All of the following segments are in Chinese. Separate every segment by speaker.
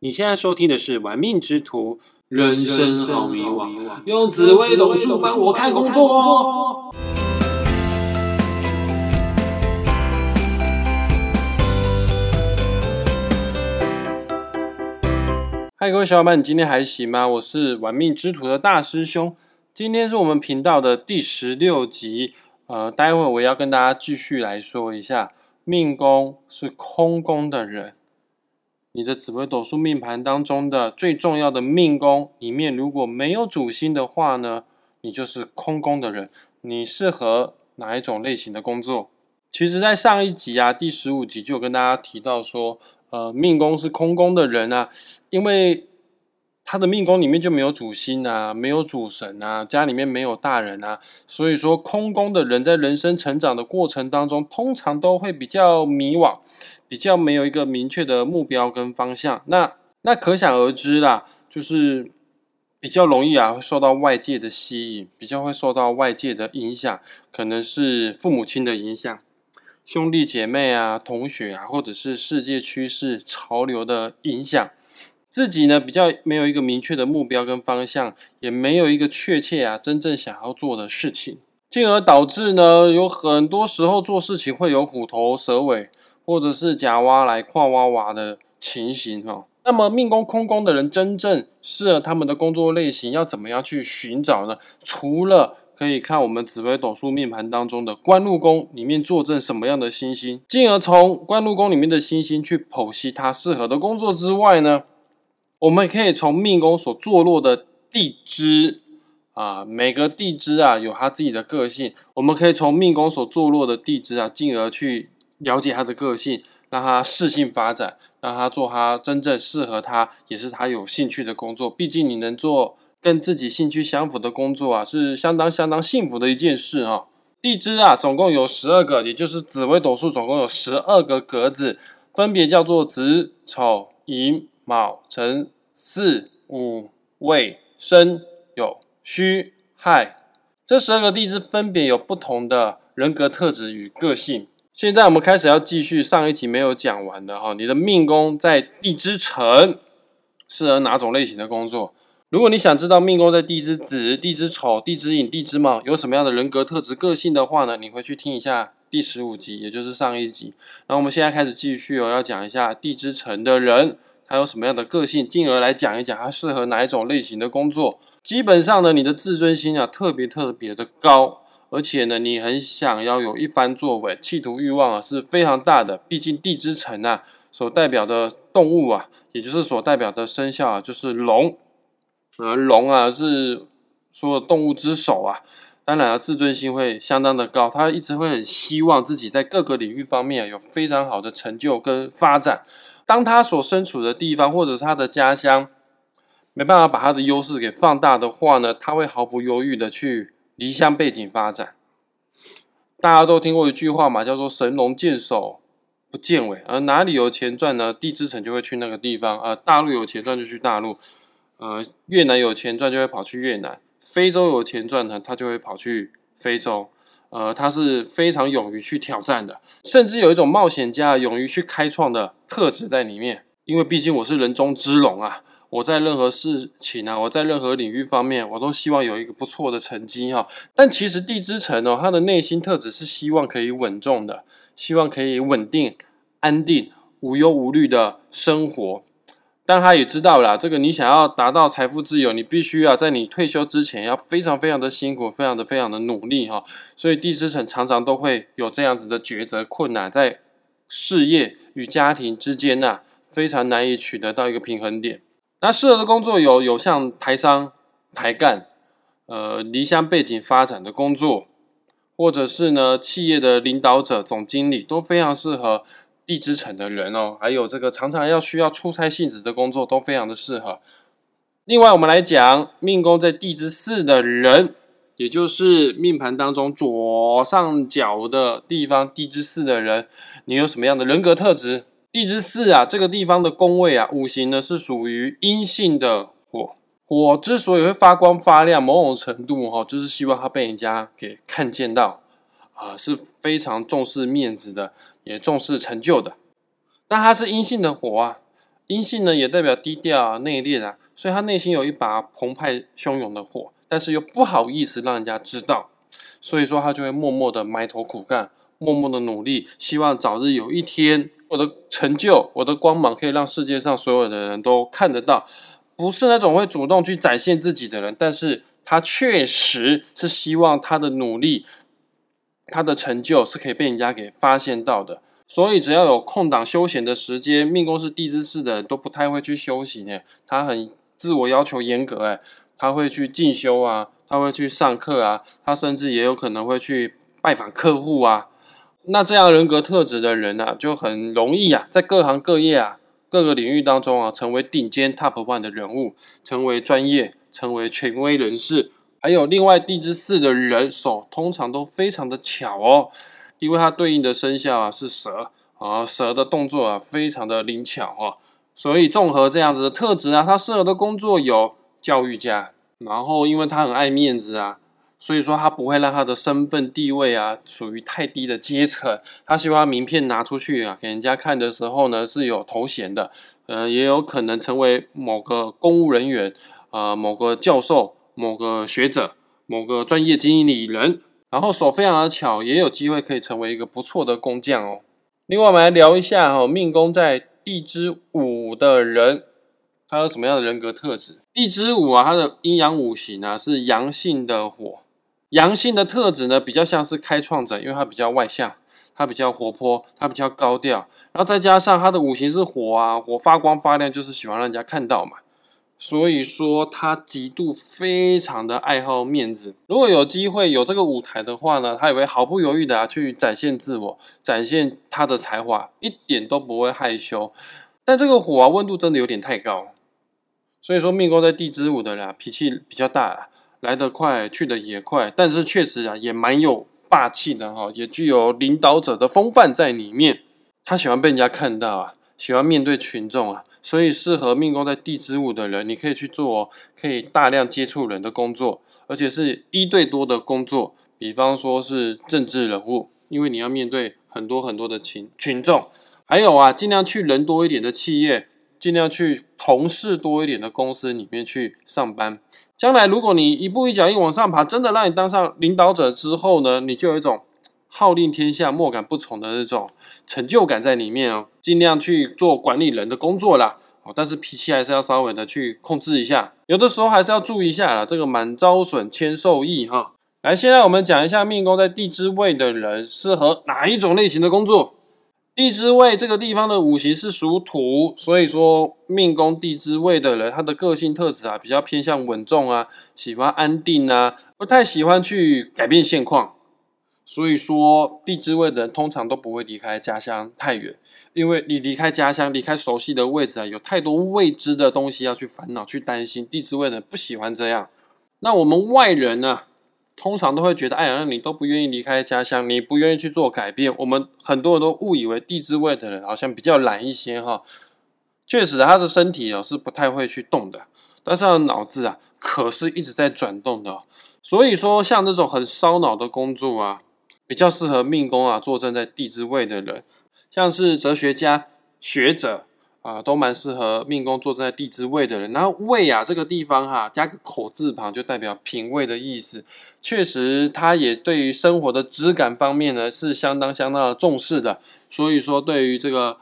Speaker 1: 你现在收听的是《玩命之徒》，
Speaker 2: 人生好迷惘，用紫微斗数帮我看工作。
Speaker 1: 嗨，各位小伙伴，你今天还行吗？我是玩命之徒的大师兄，今天是我们频道的第十六集。呃，待会我要跟大家继续来说一下，命宫是空宫的人。你的紫微斗数命盘当中的最重要的命宫里面，如果没有主星的话呢，你就是空宫的人。你适合哪一种类型的工作？其实，在上一集啊，第十五集就跟大家提到说，呃，命宫是空宫的人啊，因为他的命宫里面就没有主星啊，没有主神啊，家里面没有大人啊，所以说空宫的人在人生成长的过程当中，通常都会比较迷惘。比较没有一个明确的目标跟方向，那那可想而知啦，就是比较容易啊，会受到外界的吸引，比较会受到外界的影响，可能是父母亲的影响、兄弟姐妹啊、同学啊，或者是世界趋势潮流的影响，自己呢比较没有一个明确的目标跟方向，也没有一个确切啊真正想要做的事情，进而导致呢有很多时候做事情会有虎头蛇尾。或者是假挖来跨挖挖的情形哈，那么命宫空宫的人真正适合他们的工作类型要怎么样去寻找呢？除了可以看我们紫微斗数命盘当中的官禄宫里面坐镇什么样的星星，进而从官禄宫里面的星星去剖析它适合的工作之外呢，我们可以从命宫所坐落的地支啊，每个地支啊有它自己的个性，我们可以从命宫所坐落的地支啊，进而去。了解他的个性，让他适性发展，让他做他真正适合他，也是他有兴趣的工作。毕竟你能做跟自己兴趣相符的工作啊，是相当相当幸福的一件事哈。地支啊，总共有十二个，也就是紫微斗数总共有十二个格子，分别叫做子、丑、寅、卯、辰、巳、午、未、申、酉、戌、亥。这十二个地支分别有不同的人格特质与个性。现在我们开始要继续上一集没有讲完的哈，你的命宫在地支辰，适合哪种类型的工作？如果你想知道命宫在地支子、地支丑、地支寅、地支卯有什么样的人格特质、个性的话呢？你回去听一下第十五集，也就是上一集。那我们现在开始继续哦，要讲一下地支辰的人他有什么样的个性，进而来讲一讲他适合哪一种类型的工作。基本上呢，你的自尊心啊特别特别的高。而且呢，你很想要有一番作为，企图欲望啊是非常大的。毕竟地支辰啊，所代表的动物啊，也就是所代表的生肖啊，就是龙。呃，龙啊是所有动物之首啊。当然啊，自尊心会相当的高，他一直会很希望自己在各个领域方面有非常好的成就跟发展。当他所身处的地方或者是他的家乡没办法把他的优势给放大的话呢，他会毫不犹豫的去。离乡背景发展，大家都听过一句话嘛，叫做“神龙见首不见尾”。而哪里有钱赚呢？地之城就会去那个地方。呃，大陆有钱赚就去大陆，呃，越南有钱赚就会跑去越南，非洲有钱赚呢，他就会跑去非洲。呃，他是非常勇于去挑战的，甚至有一种冒险家勇于去开创的特质在里面。因为毕竟我是人中之龙啊。我在任何事情啊，我在任何领域方面，我都希望有一个不错的成绩哈。但其实地支辰哦，他的内心特质是希望可以稳重的，希望可以稳定、安定、无忧无虑的生活。但他也知道啦，这个你想要达到财富自由，你必须要在你退休之前要非常非常的辛苦，非常的非常的努力哈。所以地支辰常常都会有这样子的抉择困难，在事业与家庭之间呐，非常难以取得到一个平衡点。那适合的工作有有像台商、台干，呃，离乡背景发展的工作，或者是呢企业的领导者、总经理都非常适合地支城的人哦。还有这个常常要需要出差性质的工作都非常的适合。另外，我们来讲命宫在地支四的人，也就是命盘当中左上角的地方，地支四的人，你有什么样的人格特质？地支四啊，这个地方的宫位啊，五行呢是属于阴性的火。火之所以会发光发亮，某种程度哈，就是希望它被人家给看见到啊，是非常重视面子的，也重视成就的。但它是阴性的火啊，阴性呢也代表低调啊、内敛啊，所以他内心有一把澎湃汹涌的火，但是又不好意思让人家知道，所以说他就会默默的埋头苦干，默默的努力，希望早日有一天我的成就、我的光芒可以让世界上所有的人都看得到。不是那种会主动去展现自己的人，但是他确实是希望他的努力、他的成就是可以被人家给发现到的。所以只要有空档休闲的时间，命宫是地支式的人都不太会去休息呢。他很自我要求严格，哎，他会去进修啊，他会去上课啊，他甚至也有可能会去拜访客户啊。那这样人格特质的人呢，就很容易啊，在各行各业啊。各个领域当中啊，成为顶尖 top one 的人物，成为专业，成为权威人士。还有另外地支四的人手，通常都非常的巧哦，因为它对应的生肖啊是蛇啊，蛇的动作啊非常的灵巧哈。所以综合这样子的特质啊，他适合的工作有教育家，然后因为他很爱面子啊。所以说他不会让他的身份地位啊属于太低的阶层，他希望名片拿出去啊给人家看的时候呢是有头衔的，呃也有可能成为某个公务人员啊某个教授某个学者某个专业经理人，然后手非常的巧，也有机会可以成为一个不错的工匠哦。另外我们来聊一下哈命宫在地支五的人，他有什么样的人格特质？地支五啊，它的阴阳五行啊是阳性的火。阳性的特质呢，比较像是开创者，因为他比较外向，他比较活泼，他比较高调，然后再加上他的五行是火啊，火发光发亮，就是喜欢让人家看到嘛。所以说他极度非常的爱好面子。如果有机会有这个舞台的话呢，他也会毫不犹豫的去展现自我，展现他的才华，一点都不会害羞。但这个火啊，温度真的有点太高，所以说命宫在地支五的啦，脾气比较大啦。来得快，去得也快，但是确实啊，也蛮有霸气的哈，也具有领导者的风范在里面。他喜欢被人家看到啊，喜欢面对群众啊，所以适合命宫在地支五的人，你可以去做可以大量接触人的工作，而且是一对多的工作，比方说是政治人物，因为你要面对很多很多的群群众，还有啊，尽量去人多一点的企业，尽量去同事多一点的公司里面去上班。将来，如果你一步一脚印往上爬，真的让你当上领导者之后呢，你就有一种号令天下、莫敢不从的那种成就感在里面哦。尽量去做管理人的工作啦，哦，但是脾气还是要稍微的去控制一下，有的时候还是要注意一下啦。这个满招损，谦受益哈。来，现在我们讲一下命宫在地支位的人适合哪一种类型的工作。地支位这个地方的五行是属土，所以说命宫地支位的人，他的个性特质啊，比较偏向稳重啊，喜欢安定啊，不太喜欢去改变现况。所以说地支位的人通常都不会离开家乡太远，因为你离开家乡，离开熟悉的位置啊，有太多未知的东西要去烦恼、去担心。地支位的人不喜欢这样。那我们外人呢？通常都会觉得，哎呀，你都不愿意离开家乡，你不愿意去做改变。我们很多人都误以为地支位的人好像比较懒一些哈。确实，他的身体哦是不太会去动的，但是他的脑子啊可是一直在转动的。所以说，像这种很烧脑的工作啊，比较适合命宫啊坐镇在地支位的人，像是哲学家、学者。啊，都蛮适合命宫坐在地支位的人。然后位啊这个地方哈，加个口字旁就代表品味的意思。确实，他也对于生活的质感方面呢是相当相当的重视的。所以说，对于这个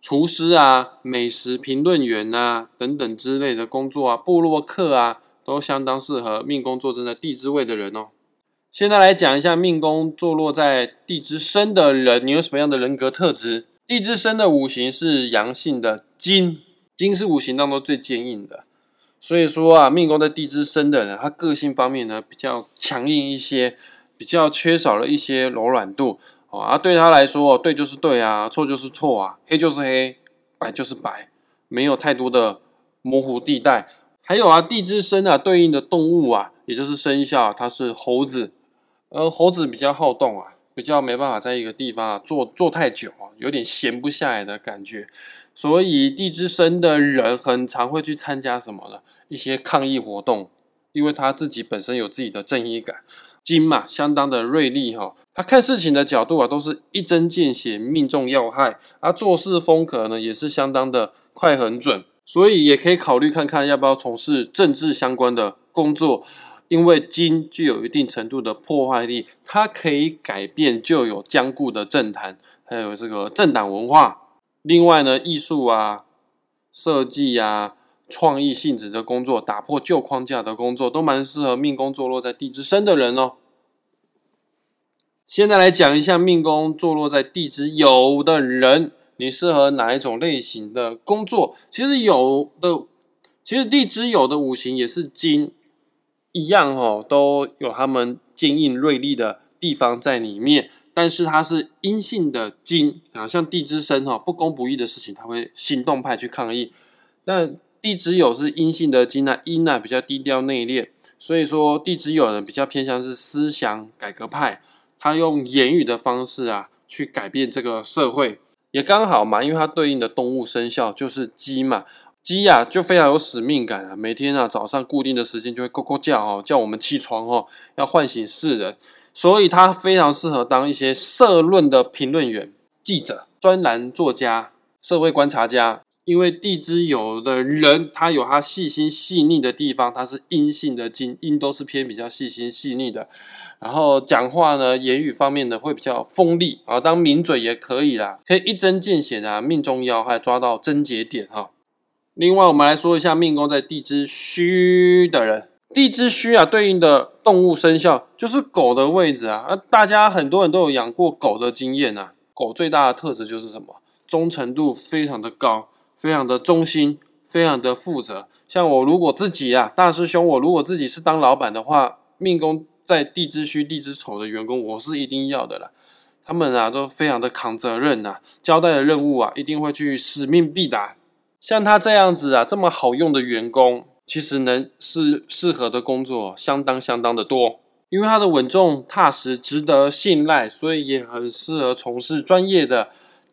Speaker 1: 厨师啊、美食评论员啊等等之类的工作啊，布洛克啊，都相当适合命宫坐镇在地支位的人哦。现在来讲一下命宫坐落在地支申的人，你有什么样的人格特质？地支申的五行是阳性的金，金是五行当中最坚硬的，所以说啊，命宫在地支申的人，他个性方面呢比较强硬一些，比较缺少了一些柔软度啊。对他来说，对就是对啊，错就是错啊，黑就是黑，白就是白，没有太多的模糊地带。还有啊，地支申啊，对应的动物啊，也就是生肖，它是猴子，而猴子比较好动啊。比较没办法在一个地方啊坐坐太久啊，有点闲不下来的感觉，所以地支生的人很常会去参加什么的一些抗议活动，因为他自己本身有自己的正义感。金嘛，相当的锐利哈，他看事情的角度啊，都是一针见血，命中要害。啊做事风格呢，也是相当的快很准，所以也可以考虑看看要不要从事政治相关的工作。因为金具有一定程度的破坏力，它可以改变旧有僵固的政坛，还有这个政党文化。另外呢，艺术啊、设计啊、创意性质的工作，打破旧框架的工作，都蛮适合命宫坐落在地支申的人哦。现在来讲一下命宫坐落在地支酉的人，你适合哪一种类型的工作？其实有的，其实地支酉的五行也是金。一样哦，都有他们坚硬锐利的地方在里面，但是它是阴性的金啊，像地支生哈，不公不义的事情，他会行动派去抗议。但地支酉是阴性的金啊，阴啊比较低调内敛，所以说地支酉人比较偏向是思想改革派，他用言语的方式啊去改变这个社会，也刚好嘛，因为它对应的动物生肖就是鸡嘛。鸡呀，就非常有使命感啊！每天啊，早上固定的时间就会咕咕叫哦，叫我们起床哦，要唤醒世人。所以它非常适合当一些社论的评论员、记者、专栏作家、社会观察家。因为地支有的人，他有他细心细腻的地方，他是阴性的金，阴都是偏比较细心细腻的。然后讲话呢，言语方面呢会比较锋利啊，当名嘴也可以啦，可以一针见血的命中要害，抓到症结点哈。另外，我们来说一下命宫在地支戌的人。地支戌啊，对应的动物生肖就是狗的位置啊。啊，大家很多人都有养过狗的经验呐。狗最大的特质就是什么？忠诚度非常的高，非常的忠心，非常的负责。像我如果自己啊，大师兄，我如果自己是当老板的话，命宫在地支戌、地支丑的员工，我是一定要的啦。他们啊，都非常的扛责任呐，交代的任务啊，一定会去使命必达。像他这样子啊，这么好用的员工，其实能适适合的工作相当相当的多，因为他的稳重踏实，值得信赖，所以也很适合从事专业的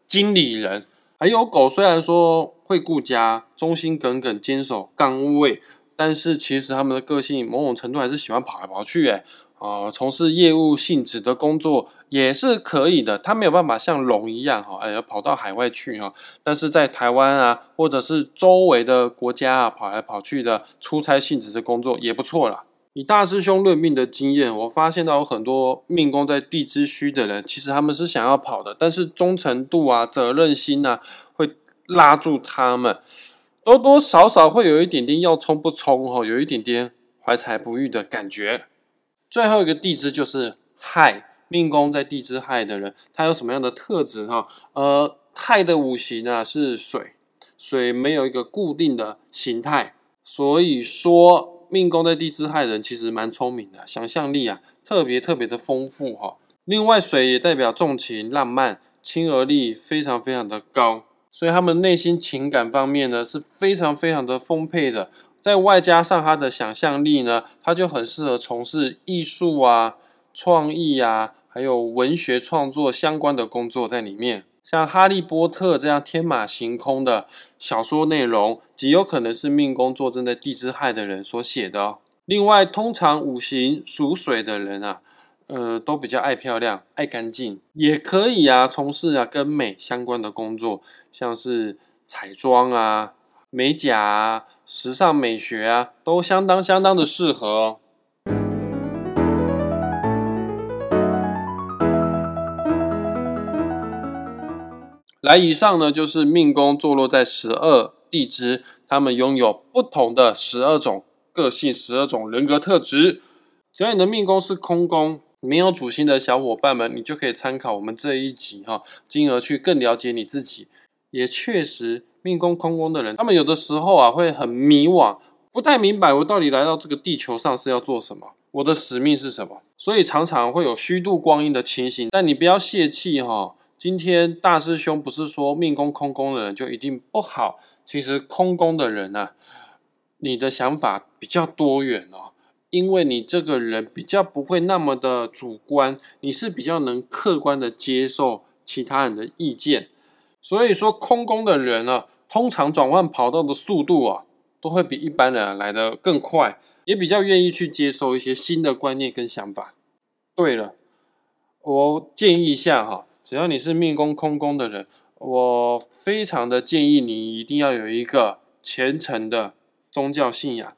Speaker 1: 经理人。还有狗，虽然说会顾家，忠心耿耿，坚守岗位，但是其实他们的个性某种程度还是喜欢跑来跑去，诶啊，从事业务性质的工作也是可以的。他没有办法像龙一样哈，哎，跑到海外去哈。但是在台湾啊，或者是周围的国家啊，跑来跑去的出差性质的工作也不错啦。以大师兄论命的经验，我发现到有很多命宫在地支虚的人，其实他们是想要跑的，但是忠诚度啊、责任心啊，会拉住他们，多多少少会有一点点要冲不冲哈，有一点点怀才不遇的感觉。最后一个地支就是亥，命宫在地支亥的人，他有什么样的特质哈？呃，亥的五行啊是水，水没有一个固定的形态，所以说命宫在地支亥人其实蛮聪明的，想象力啊特别特别的丰富哈。另外，水也代表重情浪漫，亲和力非常非常的高，所以他们内心情感方面呢是非常非常的丰沛的。再外加上他的想象力呢，他就很适合从事艺术啊、创意啊，还有文学创作相关的工作在里面。像《哈利波特》这样天马行空的小说内容，极有可能是命宫坐镇在地支亥的人所写的哦。另外，通常五行属水的人啊，呃，都比较爱漂亮、爱干净，也可以啊，从事啊跟美相关的工作，像是彩妆啊。美甲啊，时尚美学啊，都相当相当的适合哦。来，以上呢就是命宫坐落在十二地支，他们拥有不同的十二种个性、十二种人格特质。只要你的命宫是空宫，没有主心的小伙伴们，你就可以参考我们这一集哈，进而去更了解你自己。也确实。命宫空宫的人，他们有的时候啊会很迷惘，不太明白我到底来到这个地球上是要做什么，我的使命是什么，所以常常会有虚度光阴的情形。但你不要泄气哈，今天大师兄不是说命宫空宫的人就一定不好，其实空宫的人呢，你的想法比较多元哦，因为你这个人比较不会那么的主观，你是比较能客观的接受其他人的意见，所以说空宫的人呢。通常转换跑道的速度啊，都会比一般人来的更快，也比较愿意去接受一些新的观念跟想法。对了，我建议一下哈，只要你是命宫空宫的人，我非常的建议你一定要有一个虔诚的宗教信仰。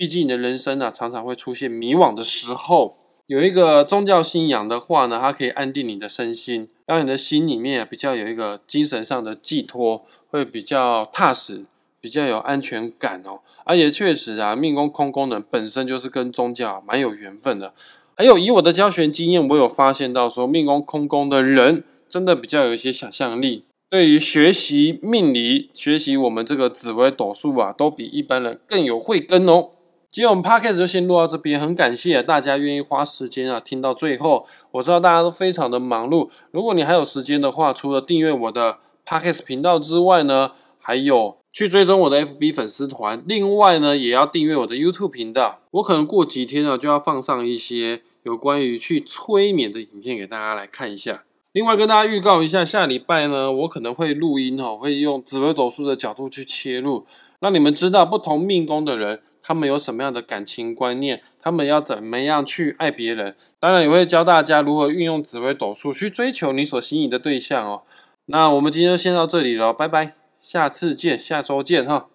Speaker 1: 毕竟你的人生呢，常常会出现迷惘的时候。有一个宗教信仰的话呢，它可以安定你的身心，让你的心里面比较有一个精神上的寄托，会比较踏实，比较有安全感哦。而且确实啊，命宫空宫的本身就是跟宗教蛮有缘分的。还有以我的教学经验，我有发现到说，命宫空宫的人真的比较有一些想象力，对于学习命理、学习我们这个紫微斗数啊，都比一般人更有慧根哦。今天我们 podcast 就先录到这边，很感谢大家愿意花时间啊听到最后。我知道大家都非常的忙碌，如果你还有时间的话，除了订阅我的 podcast 频道之外呢，还有去追踪我的 FB 粉丝团，另外呢也要订阅我的 YouTube 频道。我可能过几天呢就要放上一些有关于去催眠的影片给大家来看一下。另外跟大家预告一下，下礼拜呢我可能会录音哦，会用紫微斗数的角度去切入，让你们知道不同命宫的人。他们有什么样的感情观念？他们要怎么样去爱别人？当然也会教大家如何运用紫微斗数去追求你所心仪的对象哦。那我们今天就先到这里了，拜拜，下次见，下周见哈。